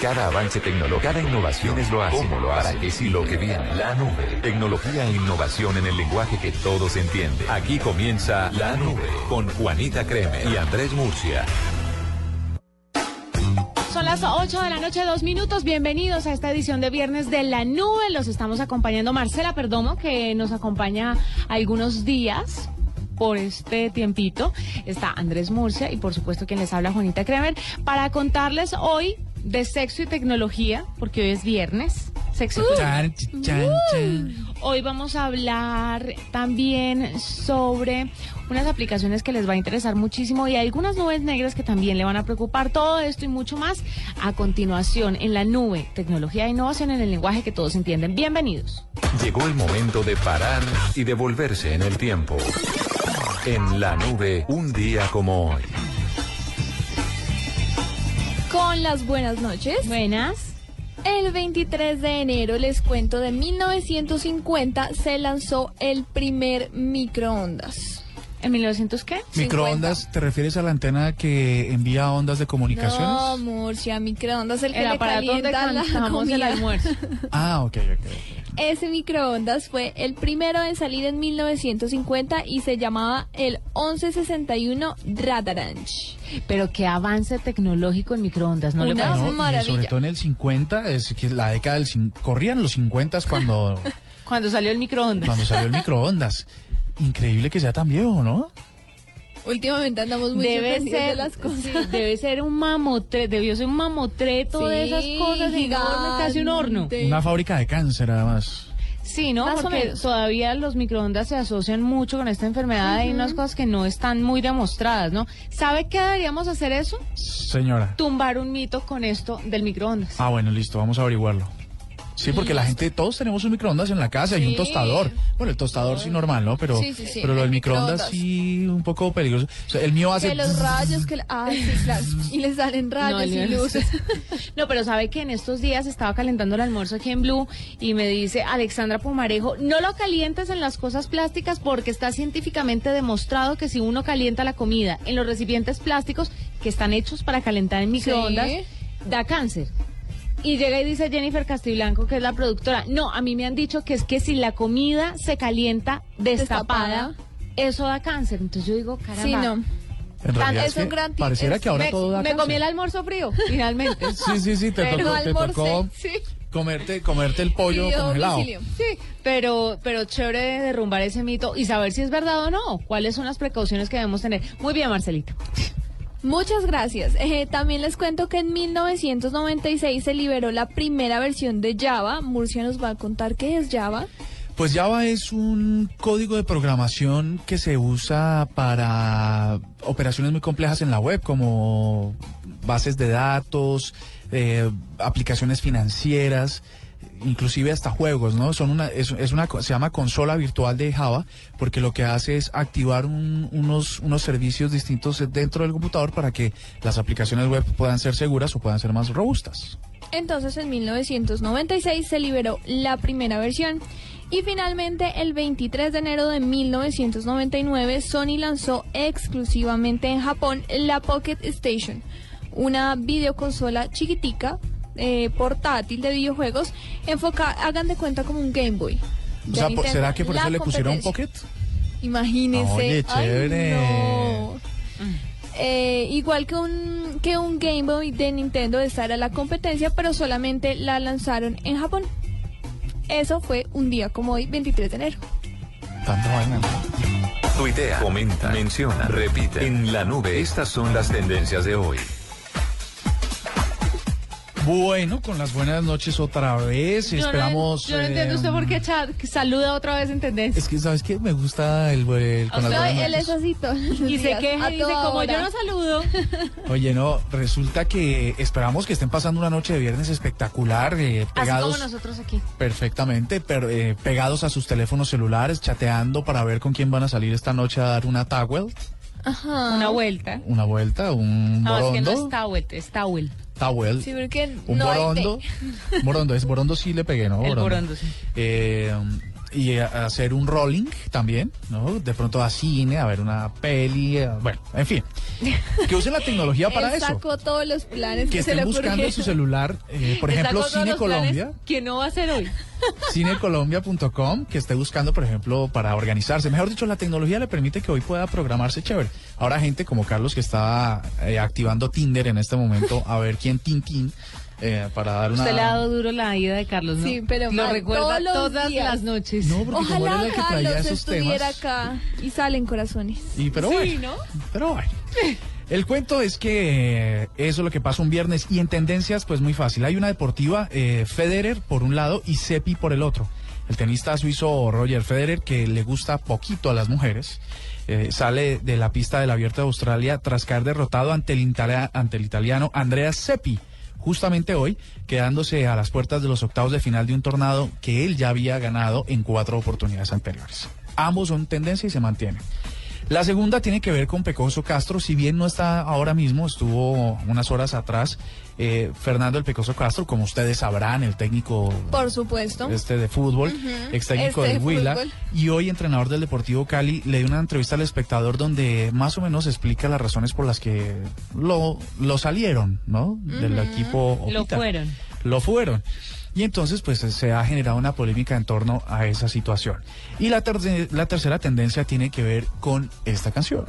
Cada avance tecnológico, cada innovación es lo hace. ¿Cómo lo hace? Para que sí lo que viene. La nube. Tecnología e innovación en el lenguaje que todos entienden. Aquí comienza La Nube con Juanita Creme y Andrés Murcia. Son las 8 de la noche, dos minutos. Bienvenidos a esta edición de Viernes de la Nube. Los estamos acompañando Marcela Perdomo, que nos acompaña algunos días por este tiempito. Está Andrés Murcia y por supuesto quien les habla Juanita Kremer para contarles hoy de sexo y tecnología, porque hoy es viernes. Sexo y chan. Hoy vamos a hablar también sobre unas aplicaciones que les va a interesar muchísimo y algunas nubes negras que también le van a preocupar. Todo esto y mucho más a continuación en la nube, tecnología e innovación en el lenguaje que todos entienden. Bienvenidos. Llegó el momento de parar y devolverse en el tiempo. En la nube, un día como hoy. Con las buenas noches. Buenas. El 23 de enero, les cuento, de 1950 se lanzó el primer microondas. ¿En 1900 qué? ¿Microondas te refieres a la antena que envía ondas de comunicaciones? No, Murcia, microondas, el que El le aparato donde la el almuerzo. Ah, ok, ok. Ese microondas fue el primero en salir en 1950 y se llamaba el 1161 Radaranch. Pero qué avance tecnológico en microondas, ¿no le Una parece? No, y maravilla. sobre todo en el 50, es que la década del... cin- Corrían los 50 cuando, Cuando salió el microondas. cuando salió el microondas. Increíble que sea tan viejo, ¿no? Últimamente andamos muy Debe ser, de las cosas. sí, debe ser un mamotreto, debió ser un mamotreto de Sí, esas cosas enorme, casi un horno. gigante. Una fábrica de cáncer, además. Sí, ¿no? Más Porque todavía los microondas se asocian mucho con esta enfermedad. Hay unas cosas que no están muy demostradas, ¿no? ¿Sabe qué deberíamos hacer eso? Señora. Tumbar un mito con esto del microondas. Ah, bueno, listo, vamos a averiguarlo. Sí, porque la gente, todos tenemos un microondas en la casa y un tostador. Bueno, el tostador sí normal, ¿no? Pero, Sí, sí, sí, pero lo del el microondas, microondas. sí un poco peligroso. O sea, el mío hace... Que los rayos, que... Ay, sí, claro. Y le salen rayos y luces. No, pero sabe que en estos días estaba calentando el almuerzo aquí en Blue y me dice Alexandra Pumarejo, no lo calientes en las cosas plásticas porque está científicamente demostrado que si uno calienta la comida en los recipientes plásticos que están hechos para calentar en microondas, Sí. da cáncer. Y llega y dice Jennifer Castiblanco, que es la productora, no, a mí me han dicho que es que si la comida se calienta destapada, Destapada. eso da cáncer. Entonces yo digo, caramba. Sí, no. En realidad es es que un gran pareciera es- que ahora me, todo da me cáncer. comí el almuerzo frío, finalmente. Sí, sí, sí, te Pero tocó, te tocó sí. comerte, comerte el pollo Pidió congelado. domicilio. Sí, pero, pero chévere de derrumbar ese mito y saber si es verdad o no. ¿Cuáles son las precauciones que debemos tener? Muy bien, Marcelita. Muchas gracias. Eh, también les cuento que en 1996 se liberó la primera versión de Java. Murcia nos va a contar qué es Java. Pues Java es un código de programación que se usa para operaciones muy complejas en la web, como bases de datos, eh, aplicaciones financieras, inclusive hasta juegos, ¿no? Son una, es, una, se llama consola virtual de Java, porque lo que hace es activar un- unos, unos servicios distintos dentro del computador para que las aplicaciones web puedan ser seguras o puedan ser más robustas. Entonces en 1996 se liberó la primera versión. Y finalmente el 23 de enero de 1999 Sony lanzó exclusivamente en Japón la Pocket Station, una videoconsola chiquitica, eh, portátil de videojuegos, enfocada, hagan de cuenta como un Game Boy. O sea, Nintendo, ¿será que por eso le pusieron competencia. Pocket? Imagínese. Oye, Ay, chévere. no. Eh, igual que un, que un Game Boy de Nintendo, esta era la competencia, pero solamente la lanzaron en Japón. Eso fue un día como hoy, 23 de enero. Tanta vaina. Tuitea, comenta, menciona, repite. En la nube, estas son las tendencias de hoy. Bueno, con las buenas noches otra vez. Yo no- Esperamos. Yo no, entiendo eh, usted por qué chat, que saluda otra vez en tendencia. Es que, ¿sabes qué? Me gusta el, el con las buenas él es noches. así todos los Y se queja y dice, como yo no saludo. Oye, no, resulta que esperamos que estén pasando una noche de viernes espectacular, eh, Así pegados como nosotros aquí. perfectamente, pero, eh, pegados a sus teléfonos celulares, chateando para ver con quién van a salir esta noche a dar una towel, Ajá. Una vuelta. una vuelta, un No, es que no es towel, es towel. Towel, Sí, porque un no hay borondo, borondo, es borondo sí le pegué, ¿no? El borondo, sí. Eh, y a- hacer un rolling también, ¿no? De pronto a cine, a ver una peli, a- bueno, en fin. Que usen la tecnología para Él eso. sacó todos los planes que, Que se le estén buscando en su celular, eh, por ejemplo, Cine Colombia. Que no va a hacer hoy. cinecolombia.com que esté buscando, por ejemplo, para organizarse. Mejor dicho, la tecnología le permite que hoy pueda programarse chévere. Ahora gente como Carlos que está eh, activando Tinder en este momento a ver quién tin tin eh, para dar una... Usted le ha dado duro la ida de Carlos, ¿no? Sí, pero Lo mal, recuerda todas días. las noches. No, porque como él era Ojalá el que traía Carlos esos estuviera temas. acá y salen corazones. Y, pero Sí, bueno, ¿no? pero bueno. El cuento es que eh, eso es lo que pasa un viernes y en tendencias pues muy fácil. Hay una deportiva, eh, Federer por un lado y Seppi por el otro. El tenista suizo Roger Federer, que le gusta poquito a las mujeres, eh, sale de la pista del Abierto de Australia tras caer derrotado ante el, ante el italiano Andrea Seppi. Justamente hoy, quedándose a las puertas de los octavos de final de un tornado que él ya había ganado en cuatro oportunidades anteriores. Ambos son tendencia y se mantienen. La segunda tiene que ver con Pecoso Castro, si bien no está ahora mismo, estuvo unas horas atrás eh, Fernando el Pecoso Castro, como ustedes sabrán, el técnico Por supuesto. este de fútbol, ex técnico Este del de Huila, fútbol. y hoy entrenador del Deportivo Cali, le dio una entrevista al espectador donde más o menos explica las razones por las que lo, lo salieron, ¿no? Del equipo. Lo fueron. Lo fueron. Y entonces, pues se ha generado una polémica en torno a esa situación. Y la, terce- la tercera tendencia tiene que ver con esta canción.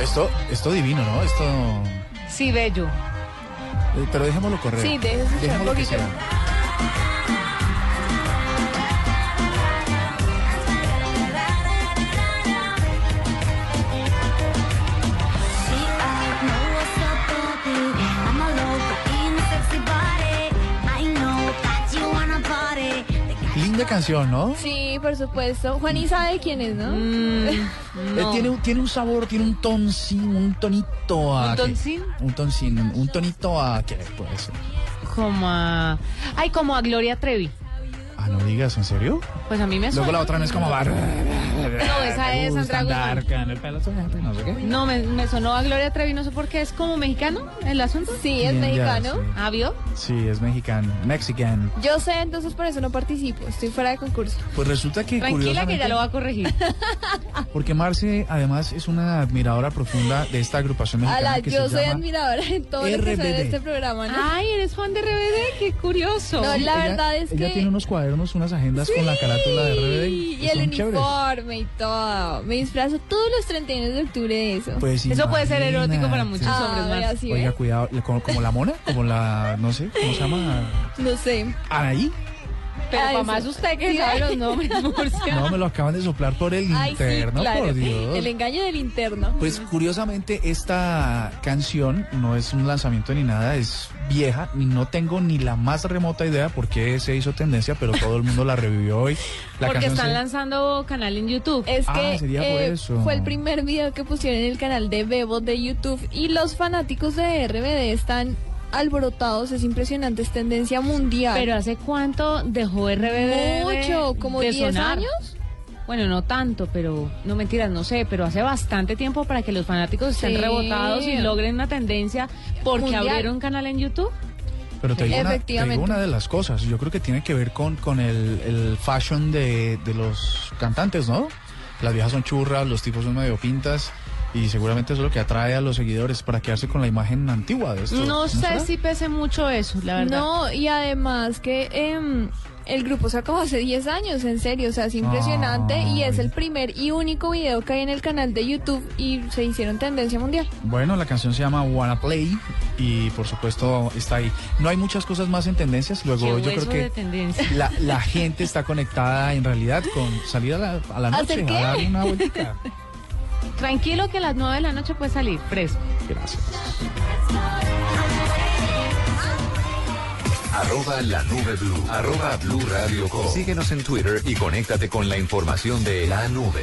Esto, esto divino, ¿no? Esto. Sí, bello. eh, Pero dejémoslo correr. Sí, escuchar un poquito. Linda canción, ¿no? Sí, por supuesto. Juaní sabe quién es, ¿no? Mm, Eh, no. tiene, un- tiene un sabor, tiene un toncín, un tonito a... ¿Un toncín? Un toncín, un tonito a... ¿Qué puede ser? Como a... Ay, como a Gloria Trevi. Ah, no digas, ¿en serio? Pues a mí me suena. Luego la otra no es como... bar- Gusta Sandra Guzmán. el pelo no sé qué. No, me, me sonó a Gloria Trevi, no sé por qué. ¿Es como mexicano el asunto? Sí, es Bien, ya, mexicano. sí. ¿Ah, vio? Sí, es mexicano. Mexican. Yo sé, entonces por eso no participo. Estoy fuera de concurso. Pues resulta que Tranquila que ya lo va a corregir. porque Marce además es una admiradora profunda de esta agrupación mexicana Ala, que yo se soy llama admiradora de todo lo que RBD. de este programa, ¿no? Ay, eres fan de RBD, qué curioso. No, la Ella- verdad es ella que- tiene unos cuadernos, unas agendas con la carátula de RBD. Y el chéveres. uniforme y todo. Me disfrazo todos los 31 de octubre de eso. Pues Eso puede ser erótico para muchos ah, hombres más. Oiga, cuidado, como, como la mona, como la, no sé, ¿cómo se llama? No sé. Anaí. Pero más usted que Sí, sabe los nombres, Murcia. No, me lo acaban de soplar por el Ay, interno, sí, claro. por Dios. El engaño del interno. Pues curiosamente esta canción no es un lanzamiento ni nada, es vieja y no tengo ni la más remota idea por qué se hizo tendencia, pero todo el mundo la revivió hoy. La Porque están se- lanzando canal en YouTube. Es Ah, que sería por eh, eso. fue el primer video que pusieron en el canal de Bebo de YouTube y los fanáticos de RBD están alborotados, es impresionante, es tendencia mundial. Pero ¿hace cuánto dejó RBD de- mucho, como de 10 sonar? años. Bueno, no tanto, pero no mentiras, no sé, pero hace bastante tiempo para que los fanáticos estén Sí. rebotados y logren una tendencia porque Mundial. abrieron un canal en YouTube. Pero te digo, una, te Efectivamente. digo una de las cosas, yo creo que tiene que ver con, con el, el fashion de, de los cantantes, ¿no? Las viejas son churras, los tipos son medio pintas y seguramente eso es lo que atrae a los seguidores para quedarse con la imagen antigua de esto. No sé será? si pese mucho eso, la verdad. No, y además que em, el grupo se acabó hace 10 años, en serio, o sea, es impresionante y es Ay. el primer y único video que hay en el canal de YouTube y se hicieron tendencia mundial. Bueno, la canción se llama Wanna Play y por supuesto está ahí. No hay muchas cosas más en tendencias, luego yo creo que la, la gente está conectada en realidad con salir a la, a la noche ¿Hacer qué? a dar una vueltica. Tranquilo que a las 9 de la noche puede salir, fresco. Gracias. Arroba la nube blue. Arroba blue radio com. Síguenos en Twitter y conéctate con la información de la nube.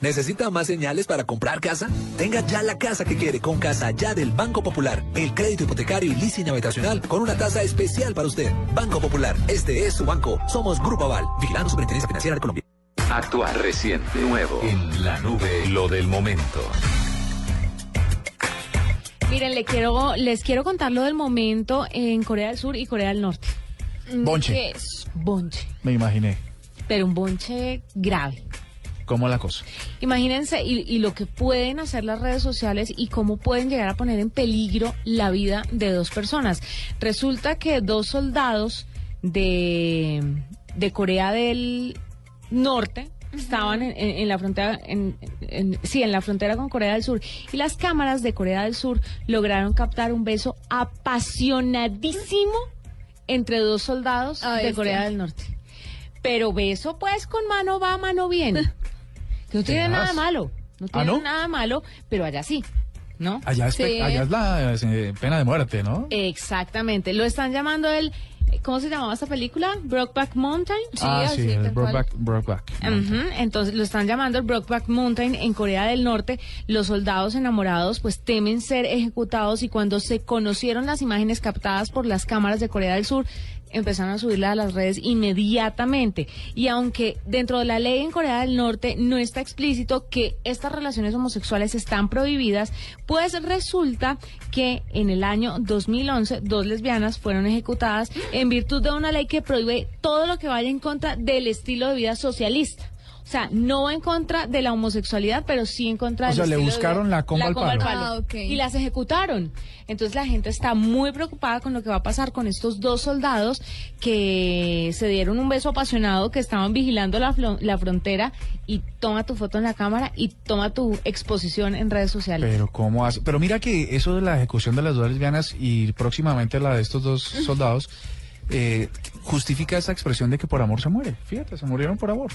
¿Necesita más señales para comprar casa? Tenga ya la casa que quiere con Casa Ya del Banco Popular. El crédito hipotecario y leasing habitacional con una tasa especial para usted. Banco Popular, este es su banco. Somos Grupo Aval, vigilando Superintendencia Financiera de Colombia. Actual, reciente, nuevo. En la nube, lo del momento. Miren, le quiero, les quiero contar lo del momento en Corea del Sur y Corea del Norte. Bonche. ¿Qué es? Bonche. Me imaginé. Pero un bonche grave. ¿Cómo la cosa? Imagínense y, y lo que pueden hacer las redes sociales y cómo pueden llegar a poner en peligro la vida de dos personas. Resulta que dos soldados de, de Corea del Norte estaban en, en- en la frontera en, en- sí en la frontera con Corea del Sur y las cámaras de Corea del Sur lograron captar un beso apasionadísimo entre dos soldados Ay, de Corea que- del Norte pero beso pues con mano va mano bien que no tiene nada malo no ¿Ah, tiene no? nada malo pero allá sí ¿no? Allá es, Sí. allá es la eh, pena de muerte, ¿no? Exactamente. Lo están llamando el. ¿Cómo se llamaba esta película? Brokeback Mountain. ah, así, sí, el. Brokeback. Brokeback. Entonces lo están llamando el Brokeback Mountain en Corea del Norte. Los soldados enamorados pues temen ser ejecutados y cuando se conocieron las imágenes captadas por las cámaras de Corea del Sur empezaron a subirlas a las redes inmediatamente. Y aunque dentro de la ley en Corea del Norte no está explícito que estas relaciones homosexuales están prohibidas, pues resulta que en el año 2011 dos lesbianas fueron ejecutadas en virtud de una ley que prohíbe todo lo que vaya en contra del estilo de vida socialista. O sea, no va en contra de la homosexualidad, pero sí en contra O del sea, le de buscaron la comba al palo. Ah. Y las ejecutaron. Entonces la gente está muy preocupada con lo que va a pasar con estos dos soldados que se dieron un beso apasionado, que estaban vigilando la, flo- la frontera y toma tu foto en la cámara y toma tu exposición en redes sociales. Pero cómo hace. Pero mira que eso de la ejecución de las dos lesbianas y próximamente la de estos dos soldados eh, justifica esa expresión de que por amor se muere. Fíjate, se murieron por amor.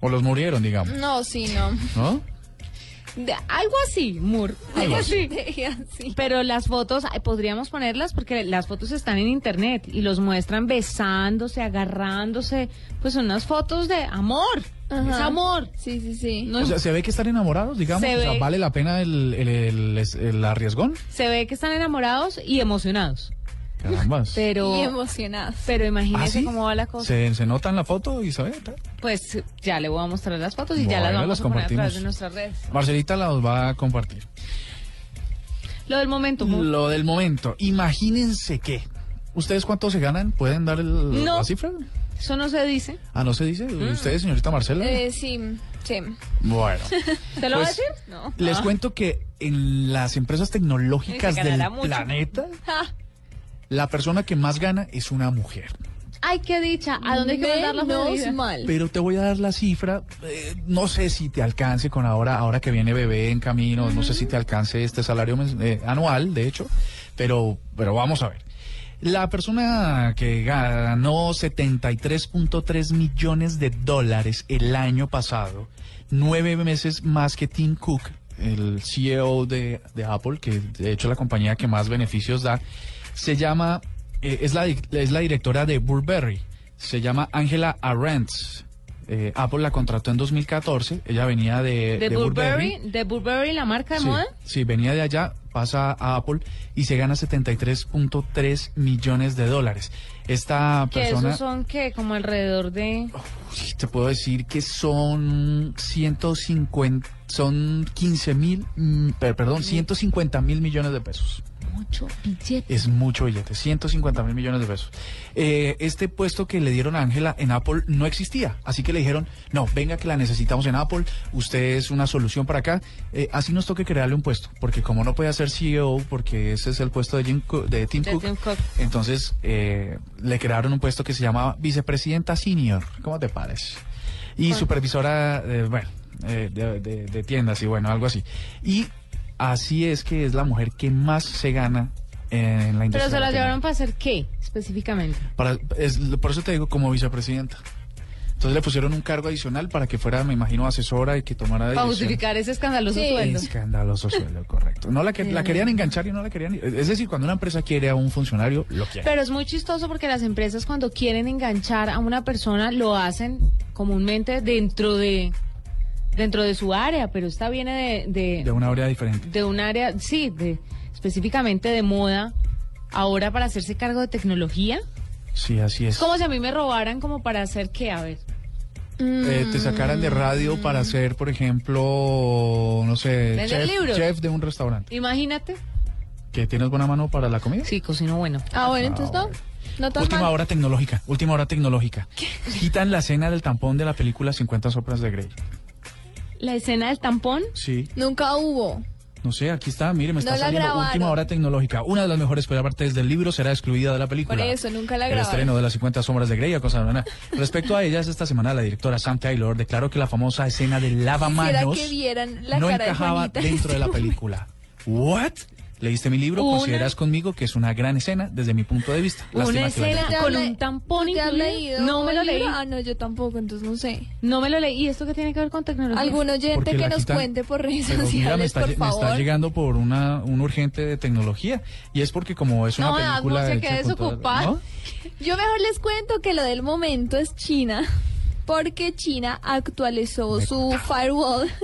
O los murieron, digamos. No, sí, no. ¿No? De- algo así, Moore. Algo así. Sí. Pero las fotos, podríamos ponerlas porque las fotos están en internet y los muestran besándose, agarrándose. Pues son unas fotos de amor. Ajá. Es amor. Sí, sí, sí. No O es- sea, se ve que están enamorados, digamos. Se o sea, ve. vale la pena el, el, el- el arriesgón. se ve que están enamorados y emocionados. Carambas. Pero, Y emocionadas. pero imagínese ¿Ah, sí? cómo va la cosa. Se, se nota en la foto ve. Pues ya le voy a mostrar las fotos y ya las vamos las a poner a través compartimos. de nuestras redes. Marcelita las va a compartir. Lo del momento. Lo del momento. Imagínense que. ¿Ustedes cuánto se ganan? ¿Pueden dar el- No. la cifra? Eso no se dice. Ah, no se dice. Mm. ¿Ustedes, señorita Marcela? Eh, sí, sí. Bueno. ¿Se lo va a Pues, decir? No. Les Ah. cuento que en las empresas tecnológicas del mucho. planeta, Ah. La persona que más gana es una mujer. Ay, qué dicha. ¿A dónde hay que mandar la mal. Pero te voy a dar la cifra. eh, no sé si te alcance con ahora, ahora que viene bebé en camino. No sé si te alcance este salario eh, anual, de hecho. Pero, pero vamos a ver. La persona que ganó 73.3 millones de dólares el año pasado, nueve meses más que Tim Cook, el CEO de, de Apple, que de hecho es la compañía que más beneficios da, se llama, eh, es, la, es la directora de Burberry, se llama Angela Arendts. Eh, Apple la contrató en 2014, ella venía de, De de Burberry, de Burberry, la marca de Sí, moda. sí, venía de allá, pasa a Apple y se gana 73.3 millones de dólares. Esta persona, esos son que como alrededor de te puedo decir que son 150, son 15 mil, mm, per- perdón, 150 mil millones de pesos. Mucho billete. Es mucho billete, 150 mil millones de pesos. Eh, este puesto que le dieron a Ángela en Apple no existía, así que le dijeron, no, venga que la necesitamos en Apple, usted es una solución para acá, Eh, así nos toque crearle un puesto, porque como no puede ser CEO, porque ese es el puesto de, Jim Cook- de Tim De Cook, Tim Cook. entonces eh, le crearon un puesto que se llamaba vicepresidenta senior, ¿cómo te parece? Y supervisora, eh, bueno, eh, de, de- de tiendas y bueno, algo así. Y así es que es la mujer que más se gana en la industria. Pero se la llevaron para hacer qué, específicamente. para, es- por eso te digo como vicepresidenta. Entonces le pusieron un cargo adicional para que fuera, me imagino, asesora y que tomara Para dirección. justificar ese escandaloso Sí. sueldo. Escandaloso sueldo, correcto. No la, que, la querían enganchar y no la querían. Es decir, cuando una empresa quiere a un funcionario, lo quiere. Pero es muy chistoso porque las empresas cuando quieren enganchar a una persona lo hacen comúnmente dentro de dentro de su área, pero esta viene de, de, De una área diferente. de un área, sí, de específicamente de moda. Ahora para hacerse cargo de tecnología, Sí, así es. como si a mí me robaran como para hacer qué, a ver. Eh, te sacaran de radio para ser, por ejemplo, no sé, chef, de un restaurante. Imagínate. ¿Que tienes buena mano para la comida? Sí, cocino bueno. Ah, bueno, entonces no. No tan Última mal. hora tecnológica, última hora tecnológica. Quitan la escena del tampón de la película 50 sombras de Grey. La escena del tampón. Sí, Nunca hubo. no sé, aquí está, mire, me está No la saliendo última hora tecnológica. Una de las mejores partes del libro será excluida de la película. Por eso, nunca la El grabaron. estreno de las 50 sombras de Grey, a cosa buena. Respecto a ellas, esta semana la directora Sam Taylor declaró que la famosa escena del lavamanos que vieran la no cara de encajaba Juanita. dentro de la película. ¿What? ¿Leíste mi libro? Una- Consideras conmigo que es una gran escena desde mi punto de vista. Una Lástima escena gente- ¿Te con un tampón No me lo leí. Ah, no, yo tampoco, entonces no sé. No me lo leí. ¿Y esto qué tiene que ver con tecnología? Algún oyente que nos quitan- cuente por redes Pero mira, me sociales, está, por me está llegando por una, un urgente de tecnología. Y es porque como es una No, película... Asmo, se hecha queda desocupada. ¿no? Yo mejor les cuento que lo del momento es China, porque China actualizó su firewall.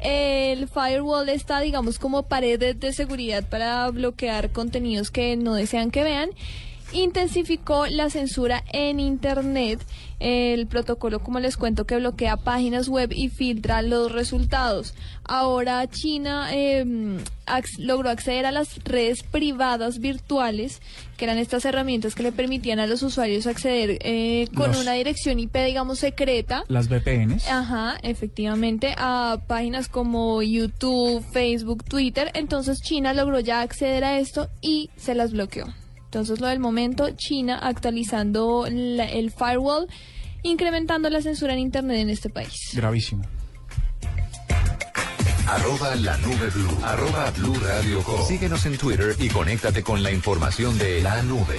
El firewall está, digamos, como pared de- seguridad para bloquear contenidos que no desean que vean. Intensificó la censura en Internet. El protocolo, como les cuento, que bloquea páginas web y filtra los resultados. Ahora China eh, logró acceder a las redes privadas virtuales, que eran estas herramientas que le permitían a los usuarios acceder eh, con Los- una dirección IP, digamos, secreta. Las VPNs. Ajá, efectivamente, a páginas como YouTube, Facebook, Twitter. Entonces China logró ya acceder a esto y se las bloqueó. Entonces lo del momento, China actualizando la- el firewall, incrementando la censura en Internet en este país. Gravísimo. Arroba la nube blue. Arroba blue radio com. Síguenos en Twitter y conéctate con la información de la nube.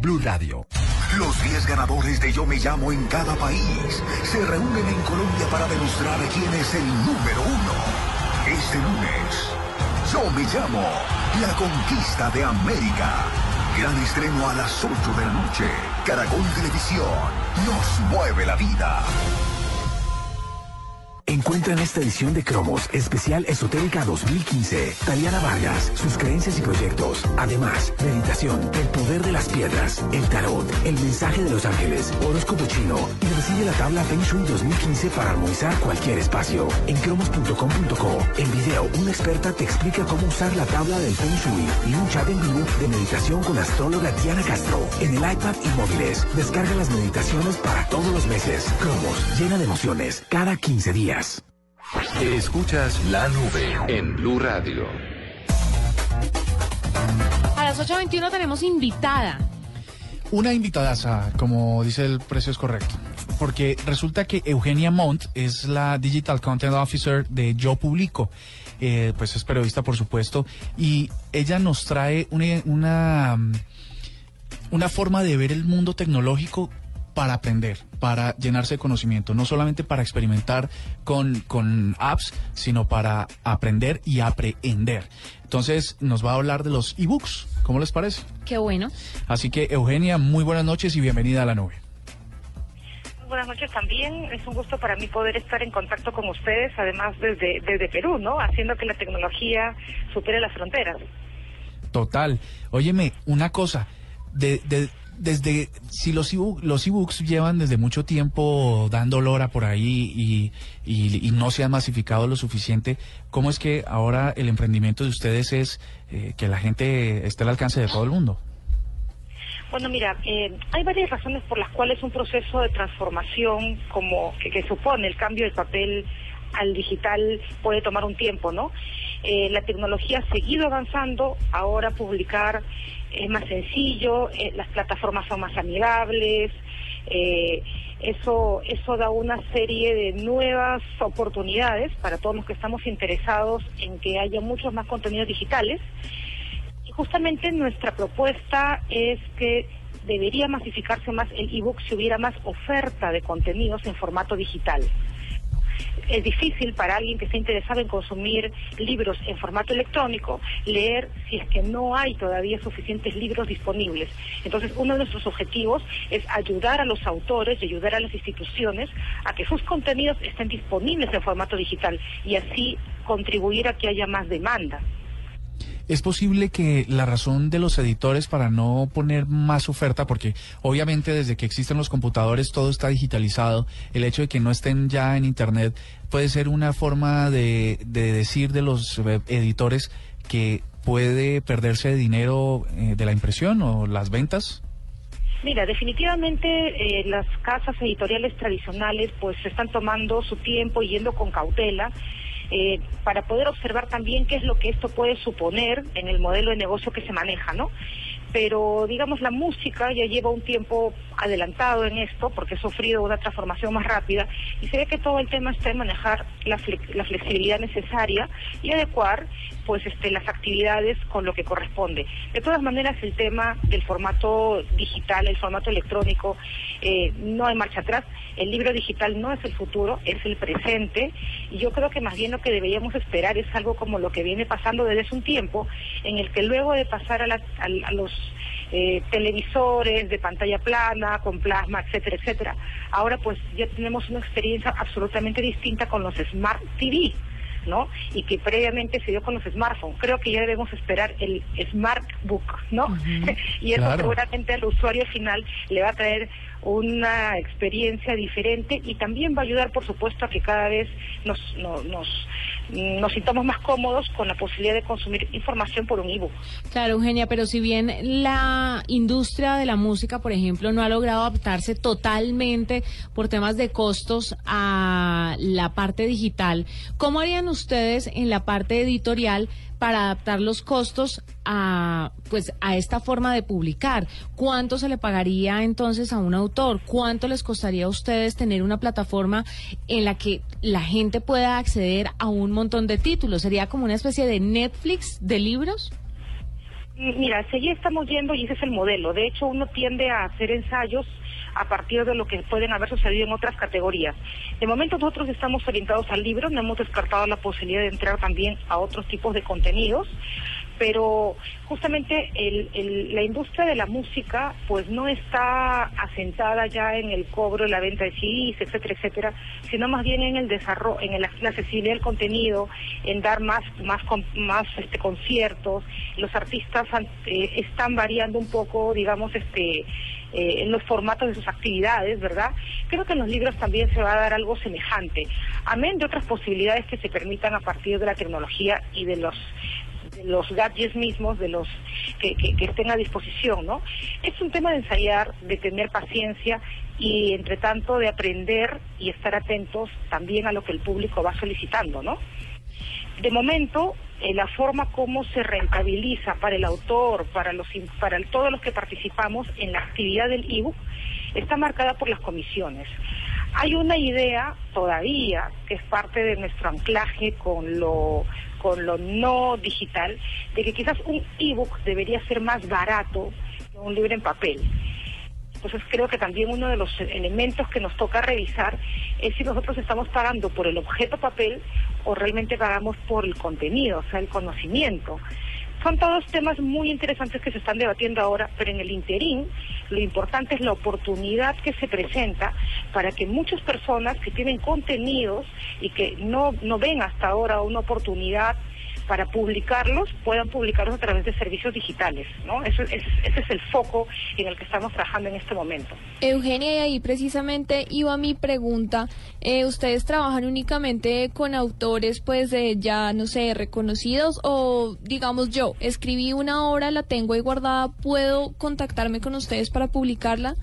Blue Radio. Los 10 ganadores de Yo Me Llamo en cada país se reúnen en Colombia para demostrar quién es el número uno. Este lunes, Yo Me Llamo, la conquista de América. Gran estreno a las 8 de la noche. Caracol Televisión nos mueve la vida. Encuentra en esta edición de Cromos Especial Esotérica 2015 Taliana Vargas, sus creencias y proyectos. Además, meditación, el poder de las piedras, el tarot, el mensaje de los ángeles, horóscopo chino y recibe la tabla Feng Shui 2015 para armonizar cualquier espacio. En cromos.com.co, en video, una experta te explica cómo usar la tabla del Feng Shui y un chat en vivo de meditación con la astróloga Diana Castro. En el iPad y móviles, descarga las meditaciones para todos los meses. Cromos, llena de emociones, cada 15 días. Escuchas la nube en Blue Radio. A las 8.21 tenemos invitada. Una invitadaza, como dice el precio es correcto. Porque resulta que Eugenia Montt es la Digital Content Officer de Yo Publico. Eh, pues es periodista, por supuesto. Y ella nos trae una, una, mm, una forma de ver el mundo tecnológico para aprender, para llenarse de conocimiento, no solamente para experimentar con, con apps, sino para aprender y aprehender. Entonces nos va a hablar de los ebooks, ¿cómo les parece? Qué bueno. Así que Eugenia, muy buenas noches y bienvenida a la nube. Buenas noches también. Es un gusto para mí poder estar en contacto con ustedes, además desde, desde Perú, ¿no? Haciendo que la tecnología supere las fronteras. Total. Óyeme, una cosa, de, de, desde si los ebook, los ebooks llevan desde mucho tiempo dando lora por ahí y, y, y no se han masificado lo suficiente, ¿cómo es que ahora el emprendimiento de ustedes es eh, que la gente esté al alcance de todo el mundo? Bueno, mira, eh, hay varias razones por las cuales un proceso de transformación como que, que supone el cambio del papel al digital puede tomar un tiempo, ¿no? Eh, la tecnología ha seguido avanzando, ahora publicar es más sencillo, eh, las plataformas son más amigables, eh, eso, eso da una serie de nuevas oportunidades para todos los que estamos interesados en que haya muchos más contenidos digitales. Y justamente nuestra propuesta es que debería masificarse más el ebook si hubiera más oferta de contenidos en formato digital es difícil para alguien que esté interesado en consumir libros en formato electrónico leer si es que no hay todavía suficientes libros disponibles. Entonces, uno de nuestros objetivos es ayudar a los autores y ayudar a las instituciones a que sus contenidos estén disponibles en formato digital y así contribuir a que haya más demanda. ¿Es posible que la razón de los editores para no poner más oferta, porque obviamente desde que existen los computadores todo está digitalizado, el hecho de que no estén ya en Internet puede ser una forma de, de decir de los editores que puede perderse dinero eh, de la impresión o las ventas? Mira, definitivamente eh, las casas editoriales tradicionales pues están tomando su tiempo yendo con cautela eh, para poder observar también qué es lo que esto puede suponer en el modelo de negocio que se maneja, ¿no? Pero, digamos, la música ya lleva un tiempo adelantado en esto porque ha sufrido una transformación más rápida y se ve que todo el tema está en manejar la, flex la flexibilidad necesaria y adecuar pues este las actividades con lo que corresponde. De todas maneras el tema del formato digital, el formato electrónico, eh, no hay marcha atrás. El libro digital no es el futuro, es el presente y yo creo que más bien lo que deberíamos esperar es algo como lo que viene pasando desde hace un tiempo, en el que luego de pasar a, los eh, televisores de pantalla plana, con plasma, etcétera, etcétera. Ahora pues ya tenemos una experiencia absolutamente distinta con los Smart TV. ¿No? Y que previamente se dio con los smartphones. Creo que ya debemos esperar el Smart Book, ¿no? Uh -huh. y eso claro. seguramente al usuario final le va a traer una experiencia diferente y también va a ayudar, por supuesto, a que cada vez nos, nos, nos, nos sintamos más cómodos con la posibilidad de consumir información por un ebook. Claro, Eugenia, pero si bien la industria de la música, por ejemplo, no ha logrado adaptarse totalmente por temas de costos a la parte digital, ¿cómo harían ustedes en la parte editorial para adaptar los costos a pues a esta forma de publicar. ¿Cuánto se le pagaría entonces a un autor? ¿Cuánto les costaría a ustedes tener una plataforma en la que la gente pueda acceder a un montón de títulos? ¿Sería como una especie de Netflix de libros? Mira, seguí estamos yendo y ese es el modelo. De hecho, uno tiende a hacer ensayos a partir de lo que pueden haber sucedido en otras categorías. De momento nosotros estamos orientados al libro, no hemos descartado la posibilidad de entrar también a otros tipos de contenidos, pero justamente la industria de la música pues no está asentada ya en el cobro, la venta de CDs, etcétera, etcétera, sino más bien en el desarrollo, en el, la accesibilidad del contenido, en dar más, más, más este, conciertos. Los artistas eh, están variando un poco, digamos, este eh, en los formatos de sus actividades, ¿verdad? Creo que en los libros también se va a dar algo semejante, amén de otras posibilidades que se permitan a partir de la tecnología y de los los gadgets mismos, de los que, que, estén a disposición, ¿no? Es un tema de ensayar, de tener paciencia y, entre tanto, de aprender y estar atentos también a lo que el público va solicitando, ¿no? De momento, eh, la forma como se rentabiliza para el autor, para los para todos los que participamos en la actividad del ebook, está marcada por las comisiones. Hay una idea todavía que es parte de nuestro anclaje con lo con lo no digital, de que quizás un ebook debería ser más barato que un libro en papel. Entonces creo que también uno de los elementos que nos toca revisar es si nosotros estamos pagando por el objeto papel o realmente pagamos por el contenido, o sea, el conocimiento. Son todos temas muy interesantes que se están debatiendo ahora, pero en el interín lo importante es la oportunidad que se presenta para que muchas personas que tienen contenidos y que no, no ven hasta ahora una oportunidad para publicarlos, puedan publicarlos a través de servicios digitales, ¿no? Eso es, ese es el foco en el que estamos trabajando en este momento. Eugenia, y ahí precisamente iba mi pregunta. Eh, ¿Ustedes trabajan únicamente con autores, pues, ya, no sé, reconocidos? O, digamos, yo escribí una obra, la tengo ahí guardada, ¿puedo contactarme con ustedes para publicarla?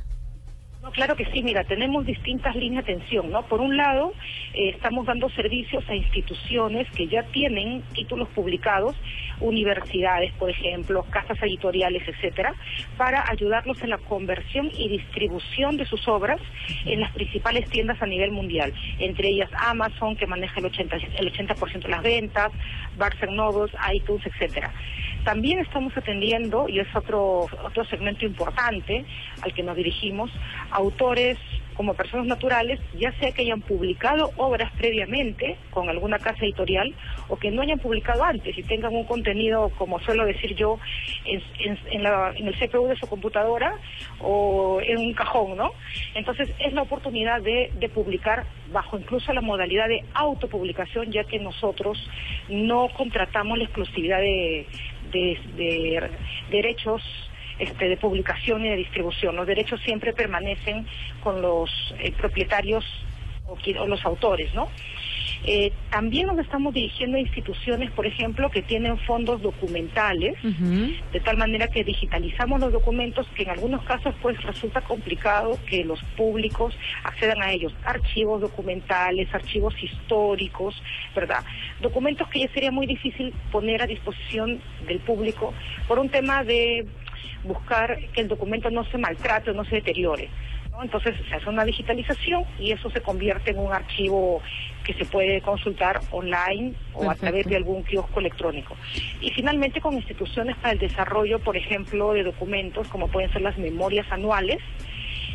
Claro que sí, mira, tenemos distintas líneas de atención, ¿no? Por un lado, eh, estamos dando servicios a instituciones que ya tienen títulos publicados, universidades, por ejemplo, casas editoriales, etcétera, para ayudarlos en la conversión y distribución de sus obras en las principales tiendas a nivel mundial, entre ellas Amazon, que maneja el 80%, el 80 de las ventas, Barnes Nobles, iTunes, etcétera. También estamos atendiendo, y es otro, otro segmento importante al que nos dirigimos, autores como personas naturales, ya sea que hayan publicado obras previamente con alguna casa editorial o que no hayan publicado antes y tengan un contenido, como suelo decir yo, en, el CPU de su computadora o en un cajón, ¿no? Entonces es la oportunidad de, publicar bajo incluso la modalidad de autopublicación, ya que nosotros no contratamos la exclusividad de derechos este, de publicación y de distribución. Los derechos siempre permanecen con los eh, propietarios o, los autores, ¿no? Eh, también nos estamos dirigiendo a instituciones, por ejemplo, que tienen fondos documentales, de tal manera que digitalizamos los documentos que en algunos casos pues resulta complicado que los públicos accedan a ellos. Archivos documentales, archivos históricos, ¿verdad? Documentos que ya sería muy difícil poner a disposición del público por un tema de buscar que el documento no se maltrate o no se deteriore. ¿no? Entonces se hace una digitalización y eso se convierte en un archivo que se puede consultar online o a través de algún kiosco electrónico. Y finalmente con instituciones para el desarrollo, por ejemplo, de documentos como pueden ser las memorias anuales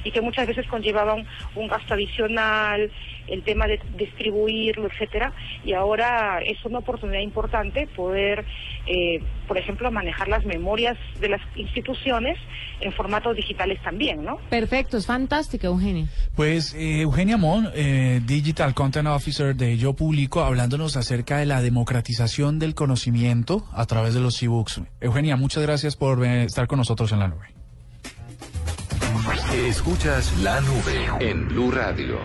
y que muchas veces conllevaban un gasto adicional, el tema de distribuirlo, etcétera, y ahora es una oportunidad importante poder, eh, por ejemplo, manejar las memorias de las instituciones en formatos digitales también, ¿no? Perfecto, es fantástico, Eugenia. Pues eh, Eugenia Mon, eh, Digital Content Officer de Yo Publico, hablándonos acerca de la democratización del conocimiento a través de los ebooks. Eugenia, muchas gracias por eh, estar con nosotros en la nube. Escuchas la nube en Blue Radio.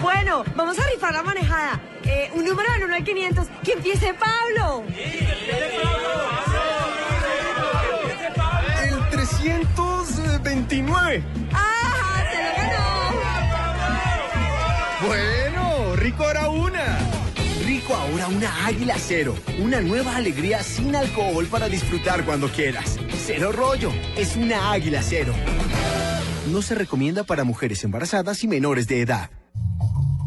Bueno, vamos a rifar la manejada. Eh, un número del 1 al 500. ¡Que empiece Pablo! El 329. Rico ahora una. Rico ahora una águila cero. Una nueva alegría sin alcohol para disfrutar cuando quieras. Cero rollo. Es una águila cero. No se recomienda para mujeres embarazadas y menores de edad.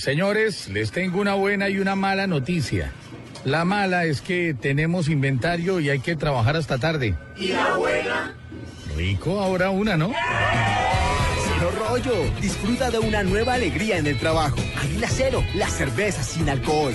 Señores, les tengo una buena y una mala noticia. La mala es que tenemos inventario y hay que trabajar hasta tarde. ¿Y la buena? Rico, ahora una, ¿no? Cero rollo. Disfruta de una nueva alegría en el trabajo. Águila cero, la cerveza sin alcohol.